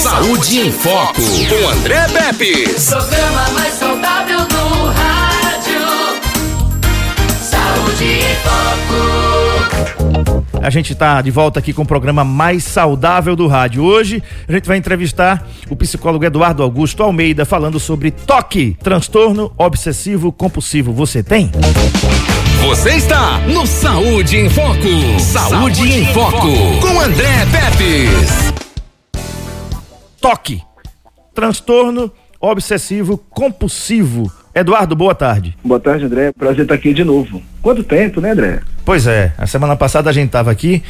Saúde em Foco, com André Pepe. Programa mais saudável do rádio. Saúde em Foco. A gente está de volta aqui com o programa mais saudável do rádio. Hoje a gente vai entrevistar o psicólogo Eduardo Augusto Almeida falando sobre toque, transtorno obsessivo compulsivo. Você tem? Você está no Saúde em Foco. Saúde, em Foco, com André Pepes. Toque, transtorno obsessivo compulsivo. Eduardo, boa tarde. Boa tarde, André. Prazer estar aqui de novo. Quanto tempo, né, André? Pois é, a semana passada a gente estava aqui,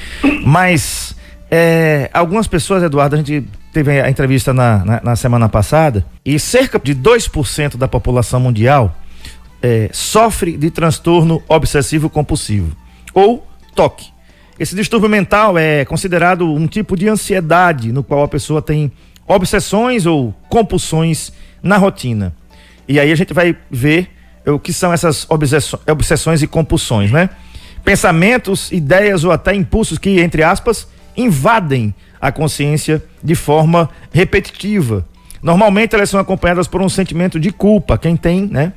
mas é, algumas pessoas, Eduardo, a gente teve a entrevista na, na, na semana passada e cerca de 2% da população mundial é, sofre de transtorno obsessivo compulsivo ou toque. Esse distúrbio mental é considerado um tipo de ansiedade no qual a pessoa tem obsessões ou compulsões na rotina. E aí a gente vai ver o que são essas obsessões e compulsões, né? Pensamentos, ideias ou até impulsos que, entre aspas, invadem a consciência de forma repetitiva. Normalmente elas são acompanhadas por um sentimento de culpa, quem tem, né?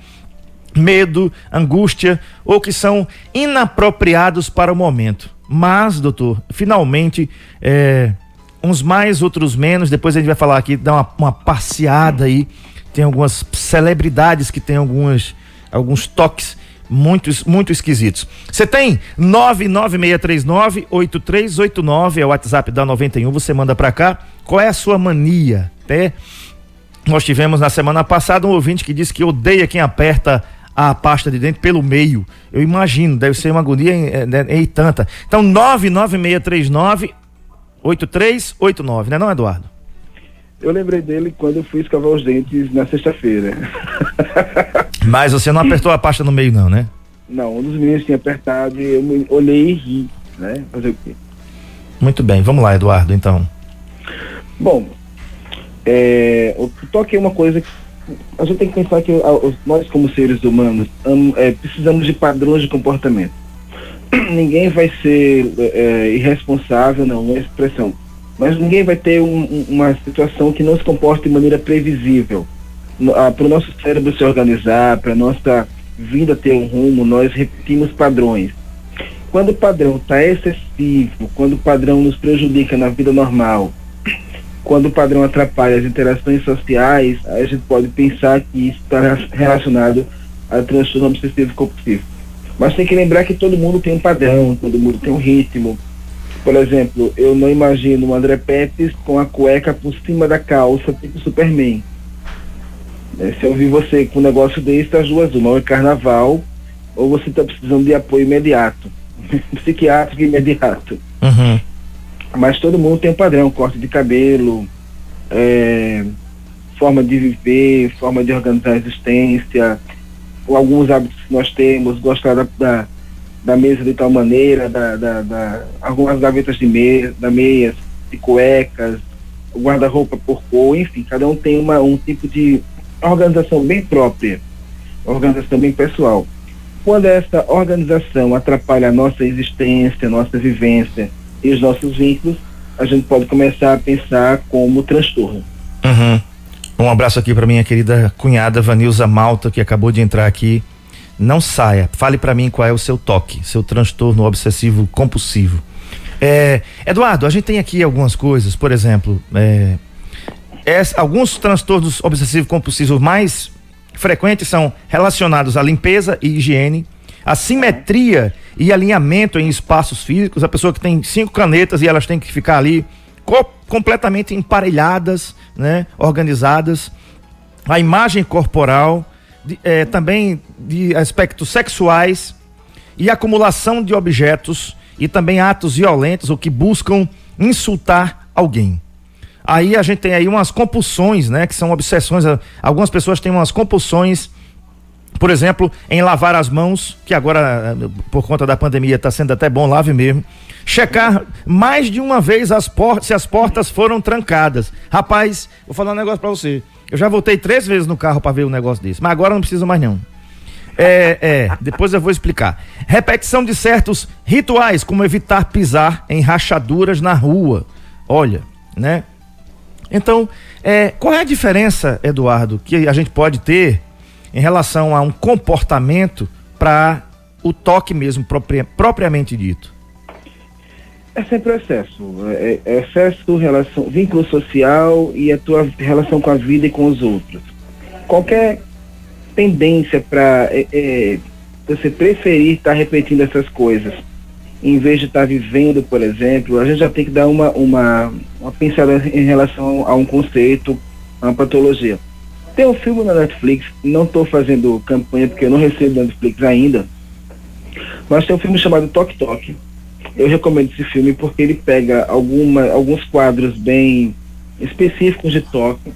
Medo, angústia ou que são inapropriados para o momento. Mas, doutor, finalmente, é, uns mais, outros menos. Depois a gente vai falar aqui, dar uma, uma passeada aí. Tem algumas celebridades que têm algumas, alguns toques muito, muito esquisitos. Você tem 99639-8389, é o WhatsApp da 91, você manda para cá. Qual é a sua mania? Até nós tivemos na semana passada um ouvinte que disse que odeia quem aperta a pasta de dente pelo meio. Eu imagino, deve ser uma agonia em, em, em tanta. Então, 99639 8389, né não, Eduardo? Eu lembrei dele quando eu fui escovar os dentes na sexta-feira. Mas você não apertou a pasta no meio, não, né? Não, um dos meninos tinha apertado e eu me olhei e ri, né? Fazer o quê? Muito bem, vamos lá, Eduardo, então. Bom, é, o toque é uma coisa que a gente tem que pensar que nós, como seres humanos, é, precisamos de padrões de comportamento. Ninguém vai ser é, irresponsável, não, é expressão mas ninguém vai ter um, uma situação que não se comporte de maneira previsível. Ah, para o nosso cérebro se organizar, para a nossa vida ter um rumo, nós repetimos padrões. Quando o padrão está excessivo, quando o padrão nos prejudica na vida normal, quando o padrão atrapalha as interações sociais, a gente pode pensar que isso está relacionado a transtorno obsessivo compulsivo. Mas tem que lembrar que todo mundo tem um padrão, todo mundo tem um ritmo, por exemplo, eu não imagino o André Pepes com a cueca por cima da calça, tipo Superman. É, se eu vi você com um negócio desse, tá as duas, uma, ou é carnaval, ou você está precisando de apoio imediato. Psiquiátrico imediato. Uhum. Mas todo mundo tem um padrão, corte de cabelo, é, forma de viver, forma de organizar a existência, alguns hábitos que nós temos, gostar da, da da mesa de tal maneira, da, da, da algumas gavetas de meia, da meias, de cuecas, guarda-roupa por cor, enfim, cada um tem uma, um tipo de organização bem própria, organização bem pessoal. Quando essa organização atrapalha a nossa existência, nossa vivência e os nossos vínculos, a gente pode começar a pensar como transtorno. Uhum. Um abraço aqui para minha querida cunhada Vanilza Malta, que acabou de entrar aqui não saia. Fale para mim qual é o seu toque, seu transtorno obsessivo compulsivo. É, Eduardo, a gente tem aqui algumas coisas, por exemplo, é, é, alguns transtornos obsessivos compulsivos mais frequentes são relacionados à limpeza e higiene, a simetria e alinhamento em espaços físicos. A pessoa que tem cinco canetas e elas têm que ficar ali completamente emparelhadas, né, organizadas. A imagem corporal, de, é, também de aspectos sexuais e acumulação de objetos e também atos violentos ou que buscam insultar alguém. Aí a gente tem aí umas compulsões, né, que são obsessões. Algumas pessoas têm umas compulsões, por exemplo, em lavar as mãos, que agora por conta da pandemia está sendo até bom lave mesmo. Checar mais de uma vez as portas, se as portas foram trancadas. Rapaz, vou falar um negócio para você. Eu já voltei três vezes no carro para ver um negócio desse, mas agora não precisa mais não. É, é, depois eu vou explicar. Repetição de certos rituais, como evitar pisar em rachaduras na rua. Olha, né? Então, é, qual é a diferença, Eduardo, que a gente pode ter em relação a um comportamento para o toque mesmo, propria, propriamente dito? É sempre excesso. É, é excesso, relação, vínculo social e a tua relação com a vida e com os outros. Qualquer tendência para é, é, você preferir estar tá repetindo essas coisas, em vez de estar tá vivendo, por exemplo, a gente já tem que dar uma, uma, uma pensada em relação a um conceito, a uma patologia. Tem um filme na Netflix, não estou fazendo campanha porque eu não recebo da Netflix ainda, mas tem um filme chamado Toque Toque. Eu recomendo esse filme porque ele pega alguma, alguns quadros bem específicos de toque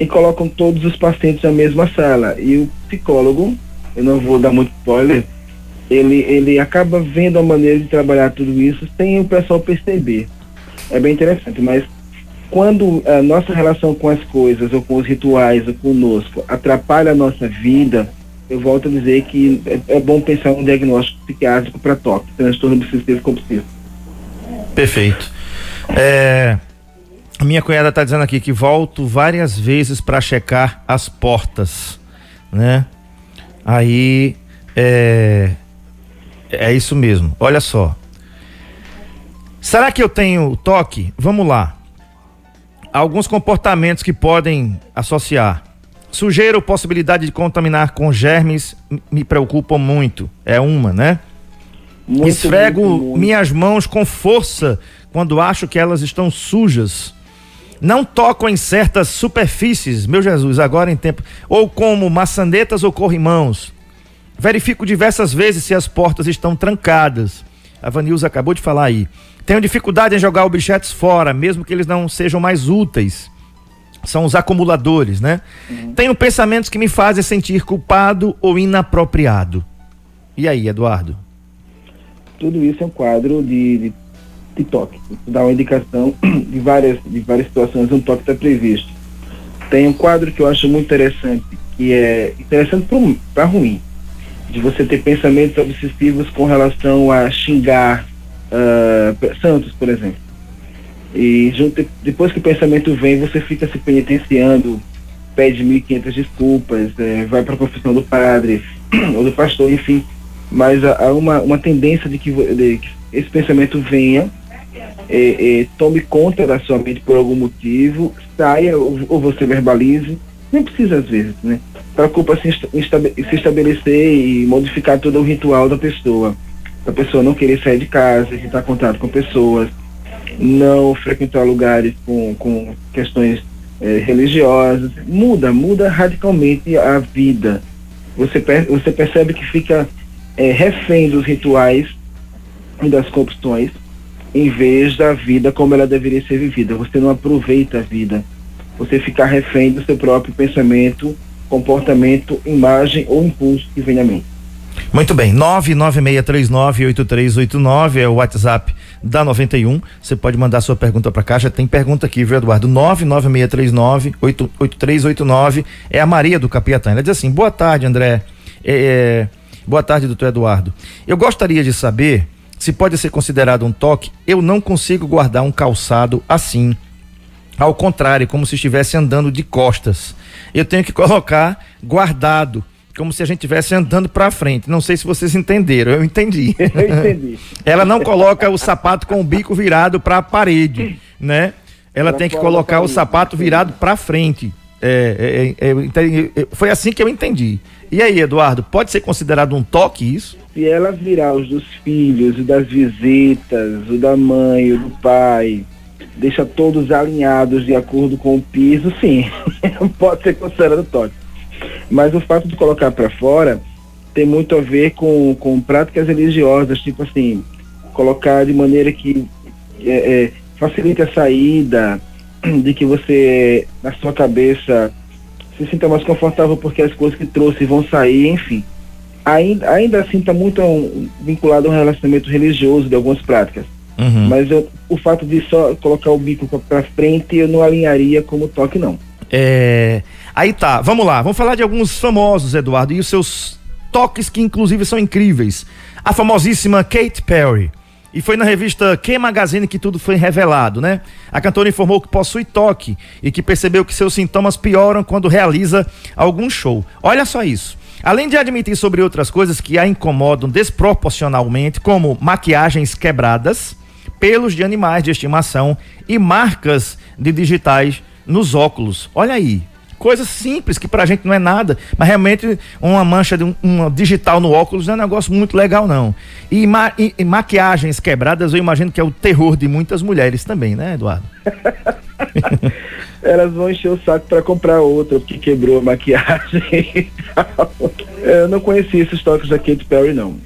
e colocam todos os pacientes na mesma sala. E o psicólogo, eu não vou dar muito spoiler, ele, ele acaba vendo a maneira de trabalhar tudo isso sem o pessoal perceber. É bem interessante, mas quando a nossa relação com as coisas, ou com os rituais, ou conosco, atrapalha a nossa vida, eu volto a dizer que é, é bom pensar um diagnóstico psiquiátrico para toque, transtorno obsessivo compulsivo. Perfeito. É, minha cunhada está dizendo aqui que volto várias vezes para checar as portas, né? Aí é, é isso mesmo. Olha só. Será que eu tenho toque? Vamos lá. Alguns comportamentos que podem associar. Sujeira ou possibilidade de contaminar com germes me preocupam muito. É uma, né? Muito, Esfrego muito, muito. minhas mãos com força quando acho que elas estão sujas. Não toco em certas superfícies, meu Jesus, agora em tempo. Ou como maçanetas ou corrimãos. Verifico diversas vezes se as portas estão trancadas. A Vanilza acabou de falar aí. Tenho dificuldade em jogar objetos fora, mesmo que eles não sejam mais úteis são os acumuladores, né? Uhum. Tenho pensamentos que me fazem sentir culpado ou inapropriado. E aí, Eduardo? Tudo isso é um quadro de, de, de toque. Dá uma indicação de várias, de várias situações um toque está previsto. Tem um quadro que eu acho muito interessante, que é interessante para ruim, de você ter pensamentos obsessivos com relação a xingar uh, santos, por exemplo e junto, depois que o pensamento vem, você fica se penitenciando, pede 1.500 desculpas, é, vai para a confissão do padre ou do pastor, enfim. Mas há, uma, uma tendência de que, de que esse pensamento venha, é, é, tome conta da sua mente por algum motivo, saia ou, ou você verbalize. Nem precisa às vezes, né? Preocupa se, se estabelecer e modificar todo o ritual da pessoa. A pessoa não querer sair de casa, evitar contato com pessoas, não frequentar lugares com, com questões é, religiosas. Muda, muda radicalmente a vida. Você, per, você percebe que fica é, refém dos rituais e das compulsões em vez da vida como ela deveria ser vivida. Você não aproveita a vida. Você fica refém do seu próprio pensamento, comportamento, imagem ou impulso que vem à mente. Muito bem, 996398389 é o WhatsApp da 91. Você pode mandar sua pergunta para cá. Já tem pergunta aqui, viu, Eduardo? 996398389 é a Maria do Capiatã. Ela diz assim: boa tarde, André. É, é, boa tarde, doutor Eduardo. Eu gostaria de saber se pode ser considerado um toque. Eu não consigo guardar um calçado assim. Ao contrário, como se estivesse andando de costas. Eu tenho que colocar guardado como se a gente estivesse andando para frente. Não sei se vocês entenderam, eu entendi. Eu entendi. Ela não coloca o sapato com o bico virado para a parede, né? Ela, Ela tem que colocar o sapato virado para frente. É, é, é, foi assim que eu entendi. E aí, Eduardo, pode ser considerado um toque isso? Se ela virar os dos filhos, o das visitas, o da mãe, o do pai, deixa todos alinhados de acordo com o piso, sim, pode ser considerado toque. Mas o fato de colocar para fora tem muito a ver com, com práticas religiosas, tipo assim, colocar de maneira que é, é, facilite a saída, de que você, na sua cabeça, se sinta mais confortável porque as coisas que trouxe vão sair, enfim. Ainda, ainda assim está muito um, vinculado a um relacionamento religioso de algumas práticas. Uhum. Mas eu, o fato de só colocar o bico para frente eu não alinharia como toque, não. É, Aí tá, vamos lá, vamos falar de alguns famosos, Eduardo, e os seus toques que inclusive são incríveis. A famosíssima Kate Perry. E foi na revista Q Magazine que tudo foi revelado, né? A cantora informou que possui toque e que percebeu que seus sintomas pioram quando realiza algum show. Olha só isso. Além de admitir sobre outras coisas que a incomodam desproporcionalmente, como maquiagens quebradas, pelos de animais de estimação e marcas de digitais nos óculos. Olha aí, coisas simples que pra gente não é nada, mas realmente uma mancha de um, uma digital no óculos não é um negócio muito legal não. E, ma, e, e maquiagens quebradas, eu imagino que é o terror de muitas mulheres também, né, Eduardo? Elas vão encher o saco para comprar outra porque quebrou a maquiagem. eu não conhecia esses toques da Katy Perry não.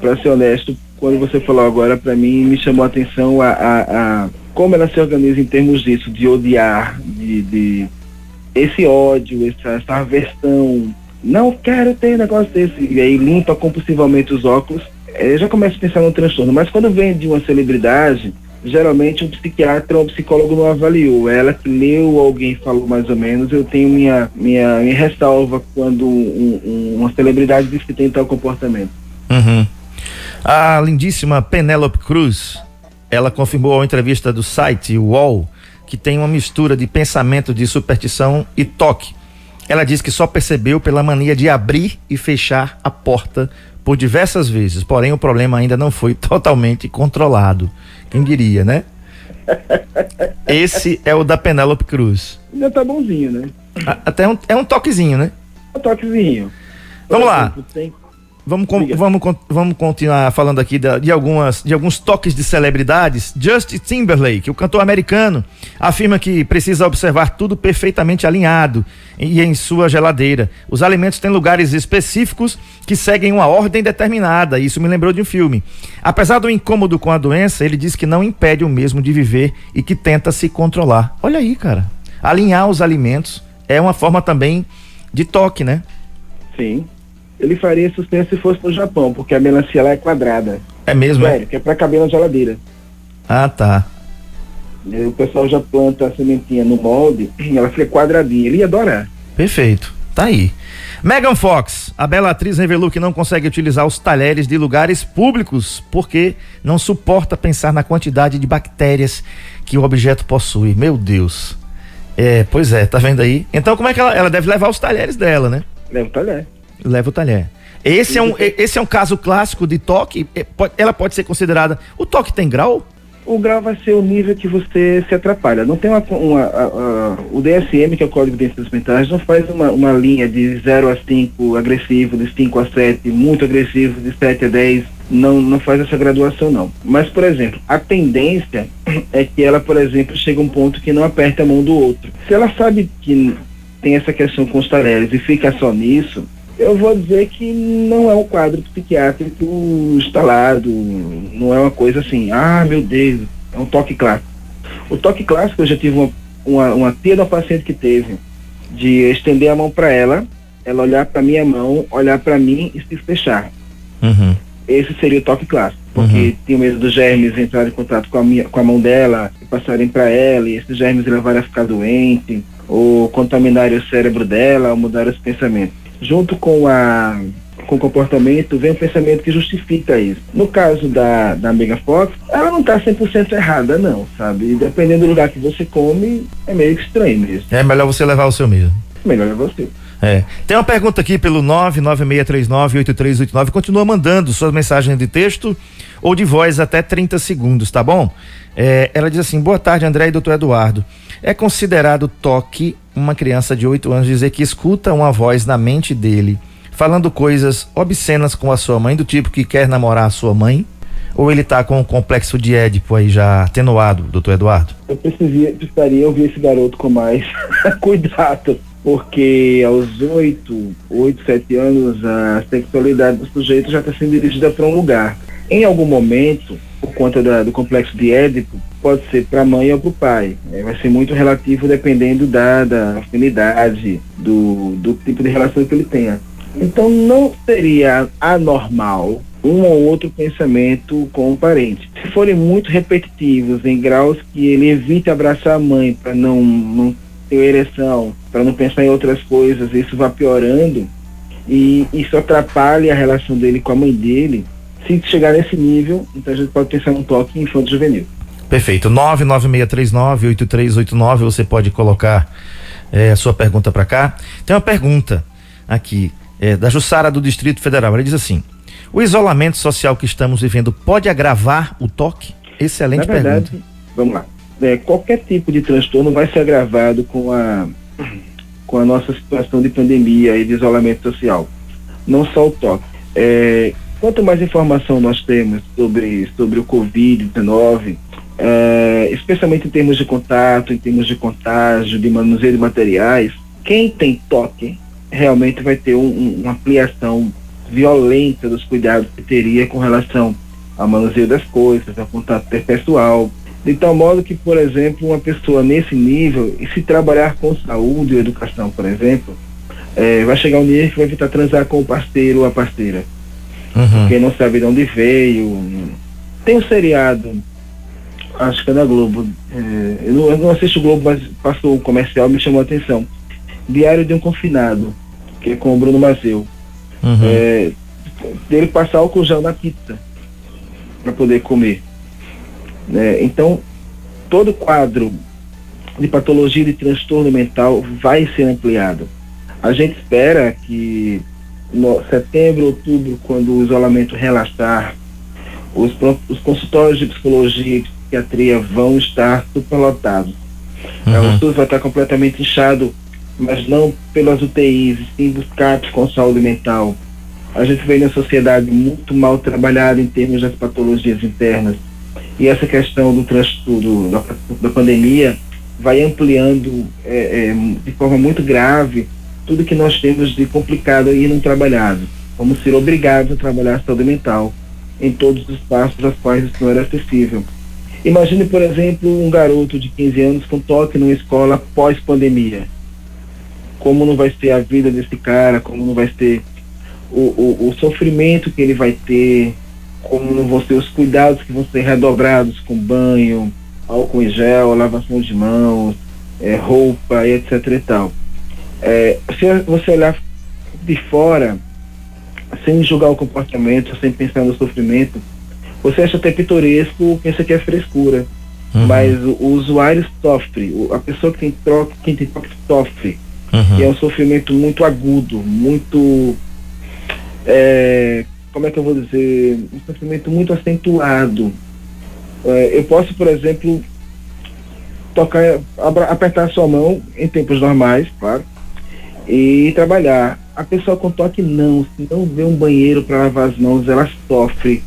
Para ser honesto, quando você falou agora, para mim me chamou a atenção a, a, a, como ela se organiza em termos disso, de odiar, de, de esse ódio, essa, essa aversão, não quero ter negócio desse, e aí limpa compulsivamente os óculos, eu já começo a pensar no transtorno. Mas quando vem de uma celebridade, geralmente um psiquiatra ou um psicólogo não avaliou. Ela que leu, alguém falou mais ou menos, eu tenho minha, minha, minha ressalva quando um, um, uma celebridade diz que tem tal comportamento. Uhum. A lindíssima Penélope Cruz, ela confirmou a entrevista do site UOL que tem uma mistura de pensamento de superstição e toque. Ela diz que só percebeu pela mania de abrir e fechar a porta por diversas vezes, porém o problema ainda não foi totalmente controlado. Quem diria, né? Esse é o da Penélope Cruz. Ainda tá bonzinho, né? Até um, é um toquezinho, né? Um toquezinho. Vamos lá. Tem, Vamos, com, vamos, vamos continuar falando aqui de, de, algumas, de alguns toques de celebridades. Justin Timberlake, o cantor americano, afirma que precisa observar tudo perfeitamente alinhado e em sua geladeira. Os alimentos têm lugares específicos que seguem uma ordem determinada. Isso me lembrou de um filme. Apesar do incômodo com a doença, ele diz que não impede o mesmo de viver e que tenta se controlar. Olha aí, cara. Alinhar os alimentos é uma forma também de toque, né? Sim ele faria sucesso se fosse no Japão, porque a melancia lá é quadrada. É mesmo? Sério, é? que é pra caber na geladeira. Ah, tá. O pessoal já planta a sementinha no molde e ela fica quadradinha. Ele ia adorar. Perfeito. Tá aí. Megan Fox, a bela atriz revelou que não consegue utilizar os talheres de lugares públicos porque não suporta pensar na quantidade de bactérias que o objeto possui. Meu Deus. É, pois é, tá vendo aí? Então como é que ela, ela deve levar os talheres dela, né? Leva o talher leva o talher. Esse é um, esse é um caso clássico de toque. É, ela pode ser considerada. O toque tem grau? O grau vai ser o nível que você se atrapalha. Não tem uma. uma a, a, o DSM, que é o Código de Ciências Mentais, não faz uma, uma linha de 0 a 5 agressivo, de 5 a 7 muito agressivo, de 7 a 10. Não, não faz essa graduação, não. Mas, por exemplo, a tendência é que ela, por exemplo, chega a um ponto que não aperta a mão do outro. Se ela sabe que tem essa questão com os talheres e fica só nisso, eu vou dizer que não é um quadro psiquiátrico instalado, não é uma coisa assim, ah, meu Deus, é um toque clássico. O toque clássico, eu já tive uma, uma, uma tia da paciente que teve, de estender a mão para ela, ela olhar para minha mão, olhar para mim e se fechar. Uhum. Esse seria o toque clássico, porque uhum. tinha medo dos germes entrar em contato com a, minha, com a mão dela, e passarem para ela, e esses germes levarem a ficar doente, ou contaminarem o cérebro dela, ou mudar os pensamentos junto com a com o comportamento, vem um pensamento que justifica isso. No caso da, da Mega Fox, ela não está 100% errada, não, sabe? E dependendo do lugar que você come, é meio estranho mesmo. É melhor você levar o seu mesmo. Melhor é você. É. Tem uma pergunta aqui pelo 996398389. Continua mandando suas mensagens de texto ou de voz até 30 segundos, tá bom? É, ela diz assim: boa tarde, André e doutor Eduardo. É considerado toque uma criança de 8 anos dizer que escuta uma voz na mente dele falando coisas obscenas com a sua mãe, do tipo que quer namorar a sua mãe? Ou ele tá com um complexo de Édipo aí já atenuado, doutor Eduardo? Eu precisaria, precisaria ouvir esse garoto com mais cuidado, porque aos 8, 8, 7 anos a sexualidade do sujeito já está sendo dirigida para um lugar. Em algum momento, por conta da, do complexo de Édipo, pode ser para a mãe ou para o pai. É, vai ser muito relativo dependendo da, da afinidade, do, do tipo de relação que ele tenha. Então não seria anormal um ou outro pensamento com o parente. Se forem muito repetitivos, em graus que ele evite abraçar a mãe para não, não ter ereção, para não pensar em outras coisas, isso vai piorando e isso atrapalha a relação dele com a mãe dele, Se chegar nesse nível, então a gente pode pensar num toque infanto juvenil. Perfeito. 996398389, você pode colocar é, a sua pergunta para cá. Tem uma pergunta aqui é, da Jussara do Distrito Federal. Ela diz assim: o isolamento social que estamos vivendo pode agravar o toque? Excelente Na verdade, pergunta. Vamos lá. É, qualquer tipo de transtorno vai ser agravado com a, com a nossa situação de pandemia e de isolamento social. Não só o toque. É, quanto mais informação nós temos sobre, sobre o Covid-19, é, especialmente em termos de contato, em termos de contágio, de manuseio de materiais, quem tem toque realmente vai ter um, um, uma ampliação violenta dos cuidados que teria com relação ao manuseio das coisas, ao contato pessoal. De tal modo que, por exemplo, uma pessoa nesse nível, e se trabalhar com saúde ou educação, por exemplo, é, vai chegar um nível que vai evitar transar com o parceiro ou a parceira. Uhum. Porque não sabe de onde veio. Tem um seriado, acho que é da Globo. É, eu, não, eu não assisto o Globo, mas passou o comercial me chamou a atenção. Diário de um Confinado, que é com o Bruno Mazeu. Uhum. É, dele passar álcool gel na pizza para poder comer. Né? Então, todo quadro de patologia de transtorno mental vai ser ampliado. A gente espera que no setembro, outubro, quando o isolamento relaxar, os, os consultórios de psicologia e psiquiatria vão estar superlotados. Uhum. O SUS vai estar completamente inchado mas não pelas UTIs, sim dos CAPs com saúde mental. A gente vê na sociedade muito mal trabalhada em termos das patologias internas. E essa questão do transtorno da, da pandemia vai ampliando é, é, de forma muito grave tudo que nós temos de complicado e não trabalhado. Vamos ser obrigados a trabalhar a saúde mental em todos os espaços aos quais isso não era acessível. Imagine, por exemplo, um garoto de 15 anos com toque numa escola pós-pandemia como não vai ser a vida desse cara, como não vai ser o, o, o sofrimento que ele vai ter, como ser os cuidados que vão ser redobrados com banho, álcool em gel, lavação de mãos, é, roupa e etc e tal. É, se você olhar de fora, sem julgar o comportamento, sem pensar no sofrimento, você acha até pitoresco, pensa que é frescura. Uhum. Mas o, o, usuário sofre, a pessoa que tem troca, quem tem troca sofre uhum. que é um sofrimento muito agudo, muito. É, como é que eu vou dizer? Um sofrimento muito acentuado. É, eu posso, por exemplo, tocar, apertar a sua mão em tempos normais, claro, e trabalhar. A pessoa com toque não, se não vê um banheiro para lavar as mãos, ela sofre.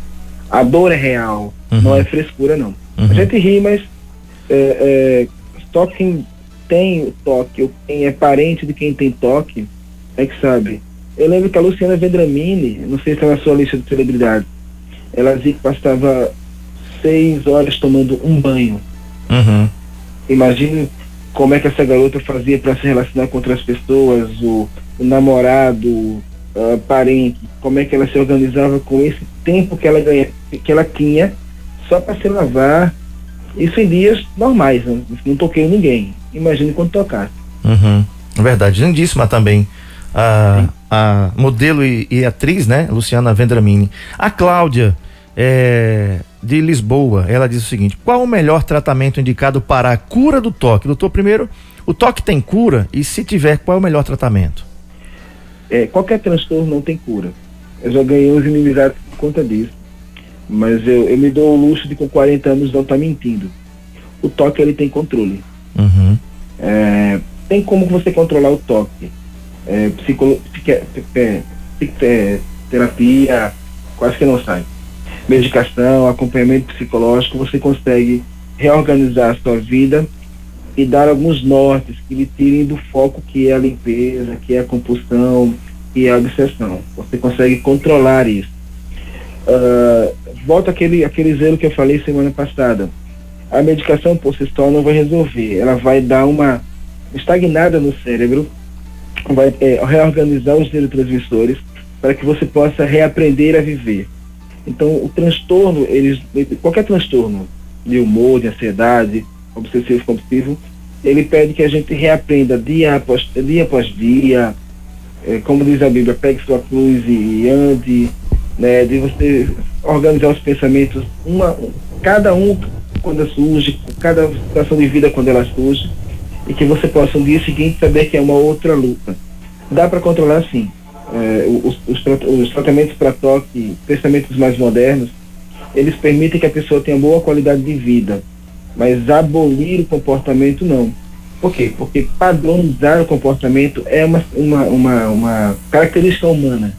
A dor é real, uhum. não é frescura não. Uhum. A gente ri, mas é, é, toque tem o toque, ou quem é parente de quem tem toque, é que sabe. Eu lembro que a Luciana Vendramini, não sei se está na sua lista de celebridades, ela dizia que passava seis horas tomando um banho. Uhum. Imagine como é que essa garota fazia para se relacionar com outras pessoas, o, o namorado, uh, parente, como é que ela se organizava com esse tempo que ela ganha, que ela tinha só para se lavar. Isso em dias normais, não, não toquei ninguém imagine quando tocasse. Uhum. Verdade, lindíssima também. A, a modelo e, e, atriz, né? Luciana Vendramini. A Cláudia, é, de Lisboa, ela diz o seguinte: qual o melhor tratamento indicado para a cura do toque? Doutor, primeiro, o toque tem cura? E se tiver, qual é o melhor tratamento? É, qualquer transtorno não tem cura. Eu já ganhei uns inimizades por conta disso. Mas eu, eu me dou o luxo de com 40 anos não estar tá mentindo. O toque ele tem controle. Uhum. É, tem como você controlar o toque. É, terapia, quase que não sai. Medicação, acompanhamento psicológico, você consegue reorganizar a sua vida e dar alguns nortes que lhe tirem do foco que é a limpeza, que é a compulsão, que é a obsessão. Você consegue controlar isso. Uh, volta aquele, aquele zelo que eu falei semana passada a medicação por si só não vai resolver. Ela vai dar uma estagnada no cérebro, vai é, reorganizar os neurotransmissores para que você possa reaprender a viver. Então, o transtorno, eles, qualquer transtorno de humor, de ansiedade, obsessivo compulsivo, ele pede que a gente reaprenda dia após dia, após dia é, como diz a Bíblia, pegue sua cruz e ande, né, de você organizar os pensamentos, uma, cada um quando surge, cada situação de vida quando ela surge, e que você possa no dia seguinte saber que é uma outra luta. Dá para controlar sim. É, os, os, os, tratamentos para toque, pensamentos mais modernos, eles permitem que a pessoa tenha boa qualidade de vida, mas abolir o comportamento não. Por quê? Porque padronizar o comportamento é uma, uma, uma, uma característica humana.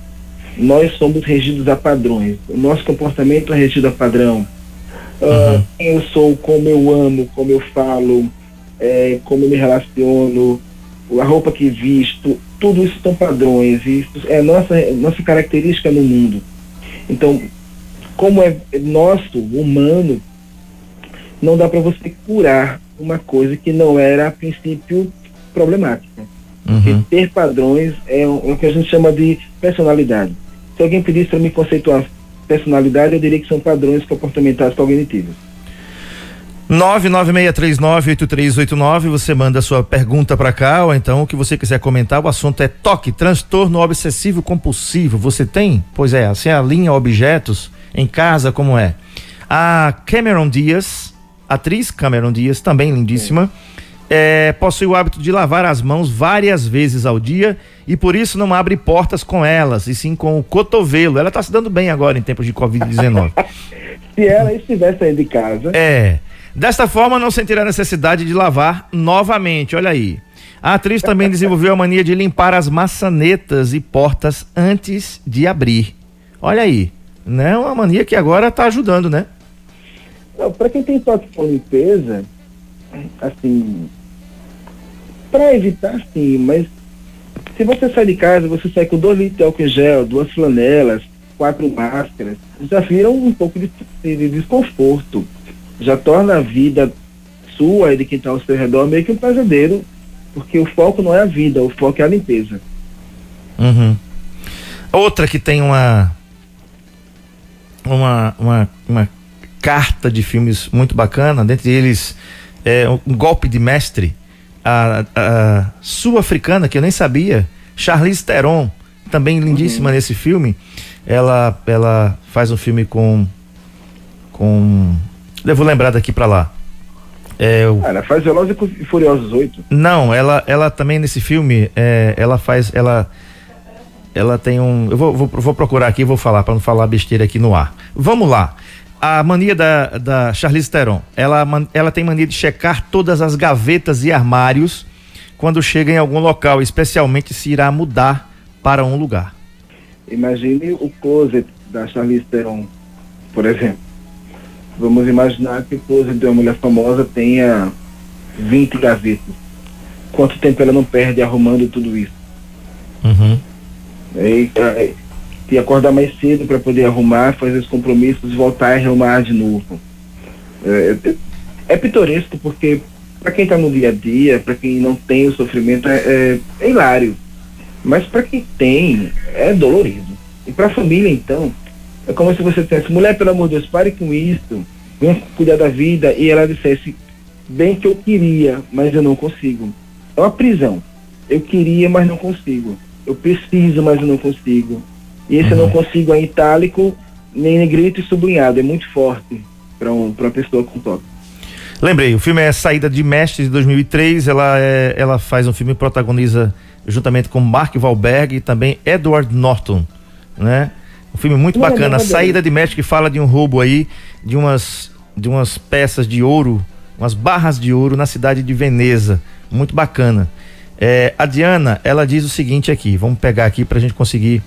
Nós somos regidos a padrões. O nosso comportamento é regido a padrão. Uh, uhum. Quem eu sou, como eu amo, como eu falo, é, como eu me relaciono, a roupa que visto, tudo isso são padrões. Isso é nossa, nossa característica no mundo. Então, como é nosso, humano, não dá para você curar uma coisa que não era a princípio problemática. Uhum. ter padrões é o, é o, que a gente chama de personalidade. Se alguém pedisse para me conceituar personalidade, eu diria que são padrões comportamentais cognitivos. 996398389, você manda sua pergunta para cá, ou então o que você quiser comentar, o assunto é toque, transtorno obsessivo compulsivo. Você tem? Pois é, assim alinha objetos em casa, como é? A Cameron Dias, atriz Cameron Dias, também lindíssima, é, possui o hábito de lavar as mãos várias vezes ao dia e por isso não abre portas com elas, e sim com o cotovelo. Ela está se dando bem agora em tempos de Covid-19. se ela estivesse aí de casa. É. Desta forma, não sentirá necessidade de lavar novamente. Olha aí. A atriz também desenvolveu a mania de limpar as maçanetas e portas antes de abrir. Olha aí. Né? Uma mania que agora está ajudando, né? Para quem tem toque com limpeza, assim, para evitar sim, mas se você sai de casa, você sai com dois litros de álcool em gel, duas flanelas, quatro máscaras, já viram um pouco de, de desconforto. Já torna a vida sua e de quem está ao seu redor meio que um pesadelo, porque o foco não é a vida, o foco é a limpeza. Uhum. Outra que tem uma uma, uma, uma carta de filmes muito bacana, dentre eles é, um golpe de mestre, a, a sul-africana, que eu nem sabia, Charlize Theron, também lindíssima uhum. nesse filme. Ela, ela faz um filme com. com. Eu vou lembrar daqui para lá. É, o... ela faz Velozes e Furiosos 8. Não, ela, ela também nesse filme, é, ela faz. Ela, ela tem um. Eu vou, vou, vou procurar aqui e vou falar, para não falar besteira aqui no ar. Vamos lá a mania da, da Charlize Theron, ela, ela tem mania de checar todas as gavetas e armários quando chega em algum local, especialmente se irá mudar para um lugar. Imagine o closet da Charlize Theron, por exemplo. Vamos imaginar que o closet de uma mulher famosa tenha 20 gavetas. Quanto tempo ela não perde arrumando tudo isso? Uhum. E, e acordar mais cedo para poder arrumar, fazer os compromissos e voltar a arrumar de novo. É, é, é pitoresco porque para quem está no dia a dia, para quem não tem o sofrimento, é, é, é hilário. Mas para quem tem, é dolorido. E para a família, então, é como se você dissesse, mulher, pelo amor de Deus, pare com isso, venha cuidar da vida, e ela dissesse, bem que eu queria, mas eu não consigo. É uma prisão. Eu queria, mas não consigo. Eu preciso, mas eu não consigo. E esse uhum. eu não uhum. consigo em itálico, nem negrito e sublinhado. É muito forte para um, uma pessoa com toque. Lembrei, o filme é Saída de Mestre de 2003. Ela, é, ela faz um filme e protagoniza juntamente com Mark Wahlberg e também Edward Norton, né? Um filme muito não, bacana, não, não, Saída de Mestre que fala de um roubo aí de umas de umas peças de ouro, umas barras de ouro na cidade de Veneza. Muito bacana. É, a Diana, ela diz o seguinte aqui, vamos pegar aqui para a gente conseguir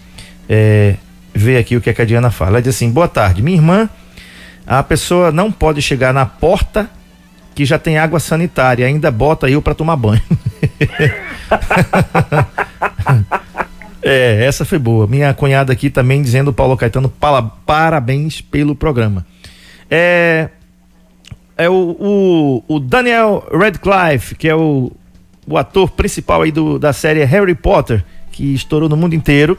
é, ver aqui o que, é que a Diana fala. Ela diz assim: boa tarde, minha irmã. A pessoa não pode chegar na porta que já tem água sanitária, ainda bota eu para tomar banho. é, essa foi boa. Minha cunhada aqui também dizendo, Paulo Caetano, parabéns pelo programa. É, é o, o, o Daniel Radcliffe, que é o, o ator principal aí do, da série Harry Potter, que estourou no mundo inteiro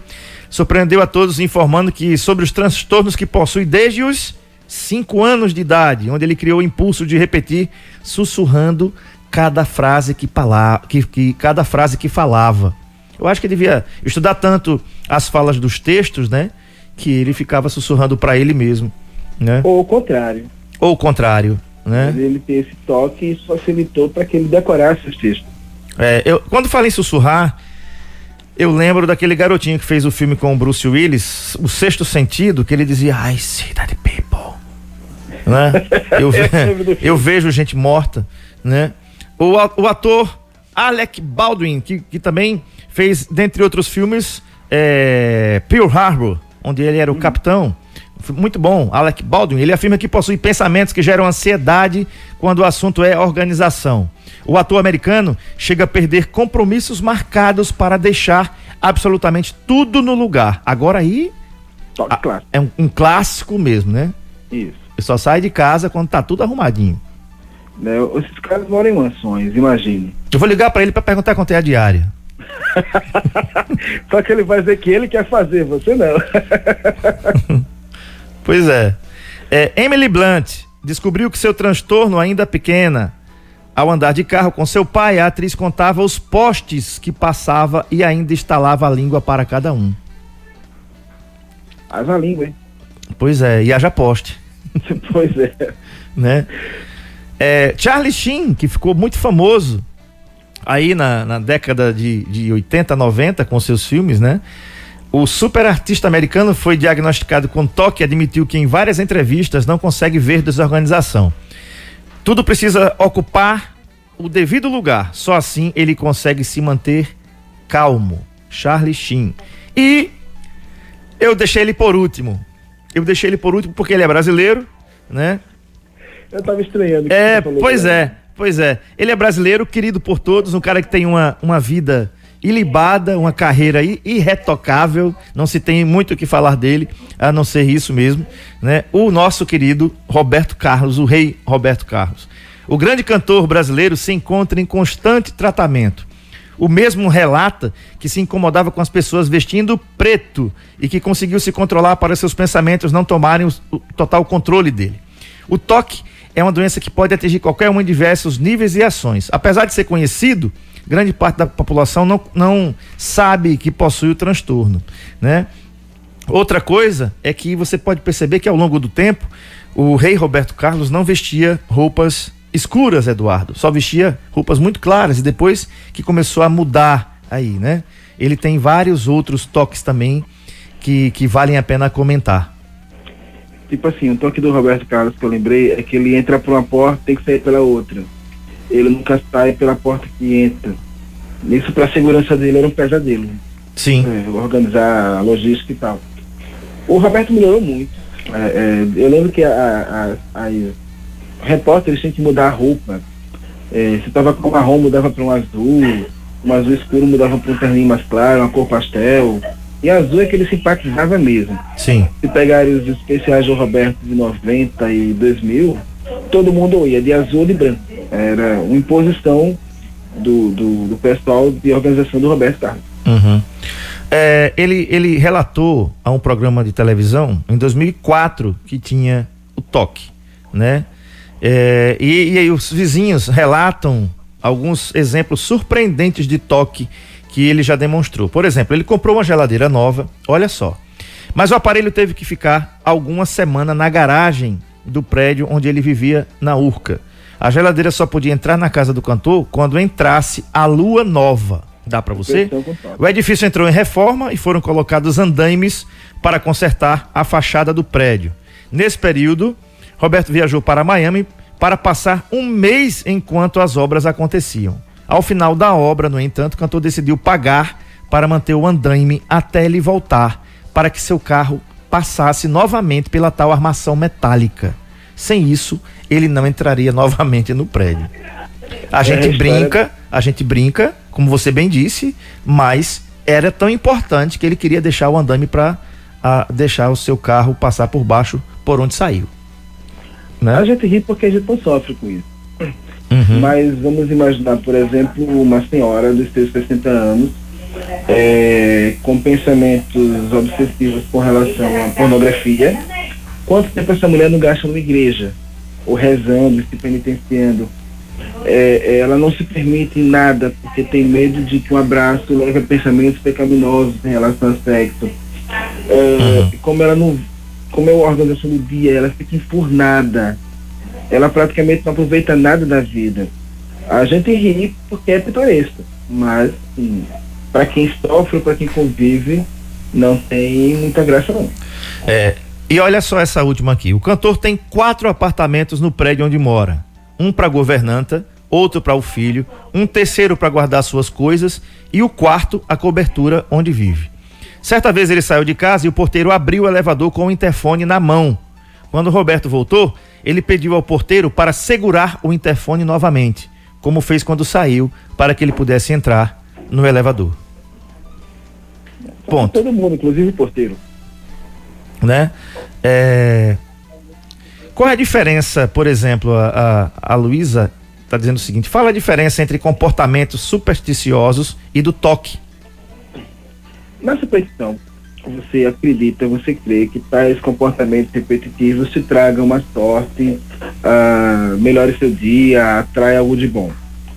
surpreendeu a todos informando que sobre os transtornos que possui desde os 5 anos de idade, onde ele criou o impulso de repetir sussurrando cada frase que, pala que, que cada frase que falava. Eu acho que ele devia estudar tanto as falas dos textos, né? que ele ficava sussurrando para ele mesmo, né? Ou o contrário. Ou o contrário, né? Mas ele tem esse toque e isso facilitou para que ele decorasse os textos. É, eu, quando falei em sussurrar, eu lembro daquele garotinho que fez o filme com o Bruce Willis, O Sexto Sentido, que ele dizia, I see that people. Né? Eu, ve- eu vejo gente morta, né? O, o ator Alec Baldwin, que, que também fez, dentre outros filmes, é, Pearl Harbor, onde ele era o capitão. Foi Muito bom, Alec Baldwin. Ele afirma que possui pensamentos que geram ansiedade quando o assunto é organização. O ator americano chega a perder compromissos marcados para deixar absolutamente tudo no lugar. Agora aí clássico. é um, um clássico mesmo, né? Isso. Ele só sai de casa quando tá tudo arrumadinho. Né? Esses caras moram em mansões, imagine. Eu vou ligar para ele para perguntar quanto é a diária. Só que ele vai dizer que ele quer fazer, você não. Pois é. É, Emily Blunt descobriu que seu transtorno ainda pequena. Ao andar de carro com seu pai, a atriz contava os postes que passava e ainda instalava a língua para cada um. Asa a língua, hein? Pois é, e haja poste, pois é. né? É, Charlie Sheen, que ficou muito famoso aí na, na década de, de 80, 90 com seus filmes, né? O super artista americano foi diagnosticado com toque e admitiu que em várias entrevistas não consegue ver desorganização. Tudo precisa ocupar o devido lugar. Só assim ele consegue se manter calmo. Charlie Sheen. E eu deixei ele por último. Eu deixei ele por último porque ele é brasileiro, né? Eu tava estranhando. É, pois é, pois é. Ele é brasileiro, querido por todos, um cara que tem uma, uma vida ilibada, uma carreira irretocável, não se tem muito o que falar dele, a não ser isso mesmo, né? O nosso querido Roberto Carlos, o rei Roberto Carlos. O grande cantor brasileiro se encontra em constante tratamento. O mesmo relata que se incomodava com as pessoas vestindo preto e que conseguiu se controlar para seus pensamentos não tomarem o total controle dele. O toque é uma doença que pode atingir qualquer um em diversos níveis e ações. Apesar de ser conhecido, grande parte da população não, não sabe que possui o transtorno, né? Outra coisa é que você pode perceber que ao longo do tempo, o rei Roberto Carlos não vestia roupas escuras, Eduardo. Só vestia roupas muito claras e depois que começou a mudar aí, né? Ele tem vários outros toques também que, que valem a pena comentar. Tipo assim, o toque do Roberto Carlos que eu lembrei é que ele entra por uma porta tem que sair pela outra. Ele nunca sai pela porta que entra. Isso pra segurança dele era um pesadelo. Sim. É, organizar a logística e tal. O Roberto melhorou muito. É, é, eu lembro que a, a, as repórteres tinham que mudar a roupa. É, se tava com marrom, mudava para um azul. Um azul escuro mudava para um terninho mais claro, uma cor pastel. E azul é que ele simpatizava mesmo. Sim. Se pegarem os especiais do Roberto de 90 e 2000, todo mundo ia de azul ou de branco. Era uma imposição do, do, do pessoal de organização do Roberto Carlos. Uhum. É, ele, ele relatou a um programa de televisão em 2004 que tinha o toque, né? É, e, e aí os vizinhos relatam alguns exemplos surpreendentes de toque que ele já demonstrou. Por exemplo, ele comprou uma geladeira nova, olha só. Mas o aparelho teve que ficar alguma semana na garagem do prédio onde ele vivia na Urca. A geladeira só podia entrar na casa do cantor quando entrasse a lua nova. Dá pra você? O edifício entrou em reforma e foram colocados andaimes para consertar a fachada do prédio. Nesse período, Roberto viajou para Miami para passar um mês enquanto as obras aconteciam. Ao final da obra, no entanto, o cantor decidiu pagar para manter o andaime até ele voltar, para que seu carro passasse novamente pela tal armação metálica. Sem isso, ele não entraria novamente no prédio. A gente história- brinca, a gente brinca, como você bem disse, mas era tão importante que ele queria deixar o andame para deixar o seu carro passar por baixo por onde saiu. A Né? gente ri porque a gente não sofre com isso. Uhum. Mas vamos imaginar, por exemplo, uma senhora dos seus 60 anos é, com pensamentos obsessivos com relação à pornografia. Quanto tempo essa mulher não gasta numa igreja? Ou rezando, se penitenciando? É, é, ela não se permite nada porque tem medo de que um abraço leve a pensamentos pecaminosos em relação ao sexo. É, Como ela não. Como é a organização do dia, ela fica enfurnada. Ela praticamente não aproveita nada da vida. A gente ri porque é pitoresco, mas para quem sofre, para quem convive, não tem muita graça não. É, e olha só essa última aqui. O cantor tem quatro apartamentos no prédio onde mora: um para governanta, outro para o filho, um terceiro para guardar suas coisas e o quarto a cobertura onde vive. Certa vez ele saiu de casa e o porteiro abriu o elevador com o interfone na mão. Quando Roberto voltou, ele pediu ao porteiro para segurar o interfone novamente, como fez quando saiu, para que ele pudesse entrar no elevador. Ponto. Todo mundo, inclusive o porteiro. né? É, Qual é a diferença, por exemplo, a, a, a Luísa está dizendo o seguinte: fala a diferença entre comportamentos supersticiosos e do toque. Na superstição, você acredita, você crê que tais comportamentos repetitivos te tragam uma sorte, ah, melhore seu dia, atrai algo de bom.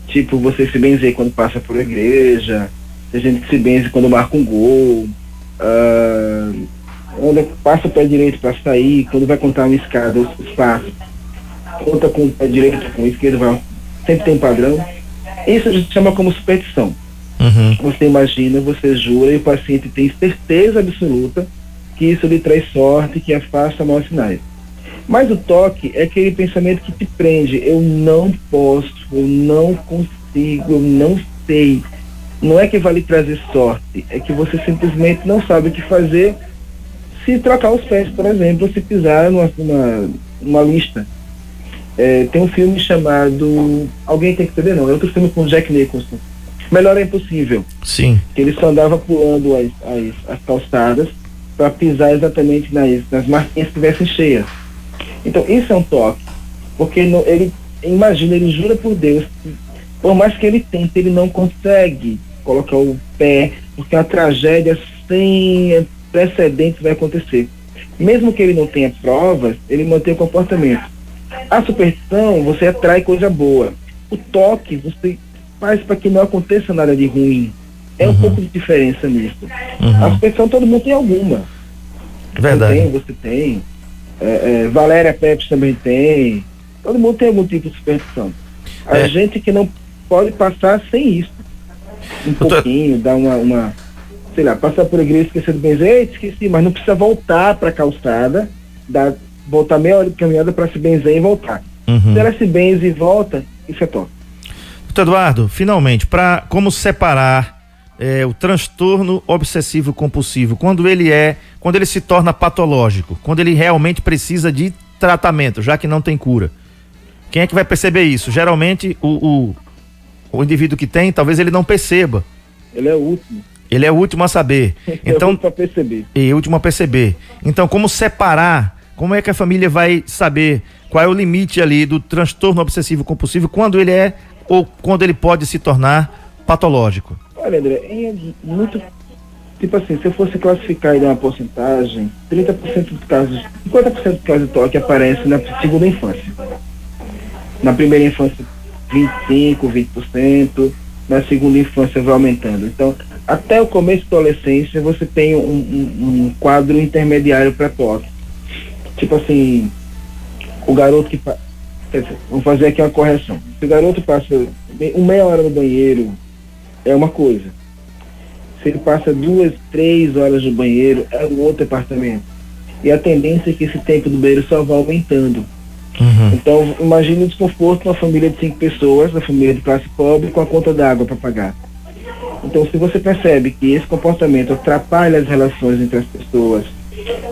Tipo, você se benzer quando passa por uma igreja, tem gente que se benze quando marca um gol, ah, anda, passa o pé direito para sair, quando vai contar uma escada, os os passos, conta com o pé direito, com o esquerdo, vai, sempre tem um padrão. Isso a gente chama como superstição. Uhum. Você imagina, você jura e o paciente tem certeza absoluta que isso lhe traz sorte, que afasta maus sinais. Mas o toque é aquele pensamento que te prende. Eu não posso, eu não consigo, eu não sei. Não é que vai lhe trazer sorte, é que você simplesmente não sabe o que fazer se trocar os pés, por exemplo, se pisar numa, numa, numa lista. É, tem um filme chamado Alguém Tem que Saber, não, é outro filme com Jack Nicholson. Melhor é Impossível Sim. que ele só andava pulando as, as, as calçadas para pisar exatamente nas, nas marquinhas que estivessem cheias. Então, isso é um toque. Porque ele, imagina, ele jura por Deus, que, por mais que ele tente, ele não consegue colocar o pé, porque a tragédia sem precedentes vai acontecer. Mesmo que ele não tenha provas, ele mantém o comportamento. A superstição, você atrai coisa boa. O toque, você faz para que não aconteça nada de ruim. É um pouco de diferença nisso. A Uhum. superstição todo mundo tem alguma. Verdade. tenho, você tem. É, é, Valéria Pepes também tem. Todo mundo tem algum tipo de superstição. A É. gente que não pode passar sem isso. Um Doutor- pouquinho, dar uma, uma. Sei lá, passar por a igreja esquecer do benzer, esqueci, mas não precisa voltar para a calçada, dar, voltar meia hora de caminhada para se benzer e voltar. Uhum. Se ela se benze e volta, isso é top. Doutor Eduardo, finalmente, para como separar é, o transtorno obsessivo compulsivo quando ele é, quando ele se torna patológico, quando ele realmente precisa de tratamento, já que não tem cura. Quem é que vai perceber isso? Geralmente o, o, o indivíduo que tem, talvez ele não perceba. Ele é o último. Ele é o último a saber. Então, para perceber. e último a perceber. Então, como separar? Como é que a família vai saber qual é o limite ali do transtorno obsessivo compulsivo quando ele é ou quando ele pode se tornar patológico? Olha, André, é muito. Tipo assim, se eu fosse classificar e dar uma porcentagem, 30% dos casos, 50% dos casos de toque aparece na segunda infância. Na primeira infância, 25%, 20%, na segunda infância vai aumentando. Então, até o começo da adolescência, você tem um, um- um quadro intermediário para toque. Tipo assim, o garoto que. Vamos fazer aqui uma correção. Se o garoto passa uma meia hora no banheiro, é uma coisa. Se ele passa duas, três horas no banheiro, é um outro departamento. E a tendência é que esse tempo do banheiro só vai aumentando. Uhum. Então, imagine o desconforto numa família de cinco pessoas, uma família de classe pobre, com a conta d'água para pagar. Então, se você percebe que esse comportamento atrapalha as relações entre as pessoas,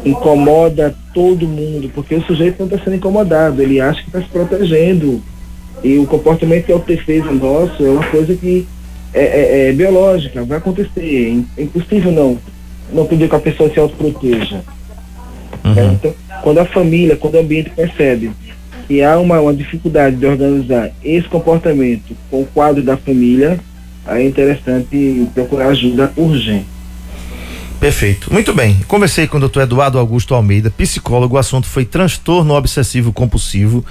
incomoda todo mundo, porque o sujeito não está sendo incomodado, ele acha que está se protegendo. E o comportamento de autodefesa nosso é uma coisa que é, é- é biológica, vai acontecer. É impossível não, não pedir que a pessoa se autoproteja. É, Uhum. Então, quando a família, quando o ambiente percebe que há uma, uma dificuldade de organizar esse comportamento com o quadro da família, aí é interessante procurar ajuda urgente. Perfeito. Muito bem. Conversei com o doutor Eduardo Augusto Almeida, psicólogo. O assunto foi transtorno obsessivo compulsivo.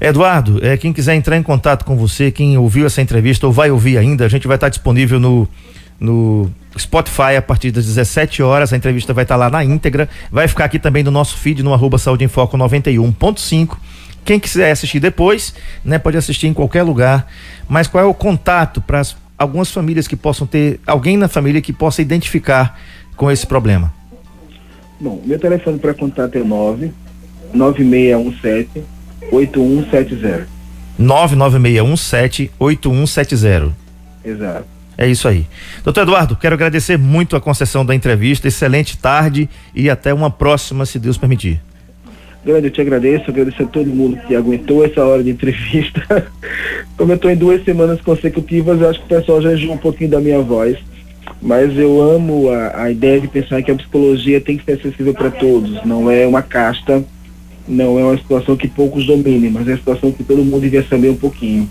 Eduardo, é, quem quiser entrar em contato com você, quem ouviu essa entrevista ou vai ouvir ainda, a gente vai estar disponível no, no Spotify a partir das 17 horas. A entrevista vai estar lá na íntegra. Vai ficar aqui também no nosso feed no arroba Saúde em Foco 91.5. Quem quiser assistir depois, né, pode assistir em qualquer lugar. Mas qual é o contato para algumas famílias que possam ter alguém na família que possa identificar com esse problema? Bom, meu telefone para contato é 9 9617 8170. 99617 8170. Exato. É isso aí. Doutor Eduardo, quero agradecer muito a concessão da entrevista. Excelente tarde e até uma próxima, se Deus permitir. Grande, eu te agradeço, agradeço a todo mundo que aguentou essa hora de entrevista. Como eu estou em duas semanas consecutivas, eu acho que o pessoal já enjoou um pouquinho da minha voz. Mas eu amo a, a ideia de pensar que a psicologia tem que ser acessível para todos, não é uma casta, não é uma situação que poucos dominem, mas é uma situação que todo mundo devia saber um pouquinho.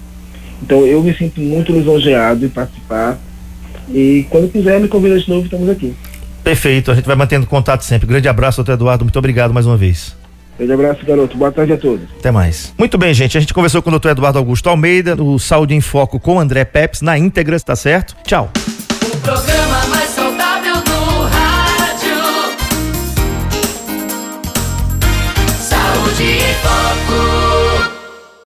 Então eu me sinto muito lisonjeado em participar. E quando quiser me convida de novo, estamos aqui. Perfeito, a gente vai mantendo contato sempre. Grande abraço, doutor Eduardo. Muito obrigado mais uma vez. Grande abraço, garoto. Boa tarde a todos. Até mais. Muito bem, gente. A gente conversou com o doutor Eduardo Augusto Almeida, no Saúde em Foco com André Peps, na íntegra, tá certo? Tchau. O programa mais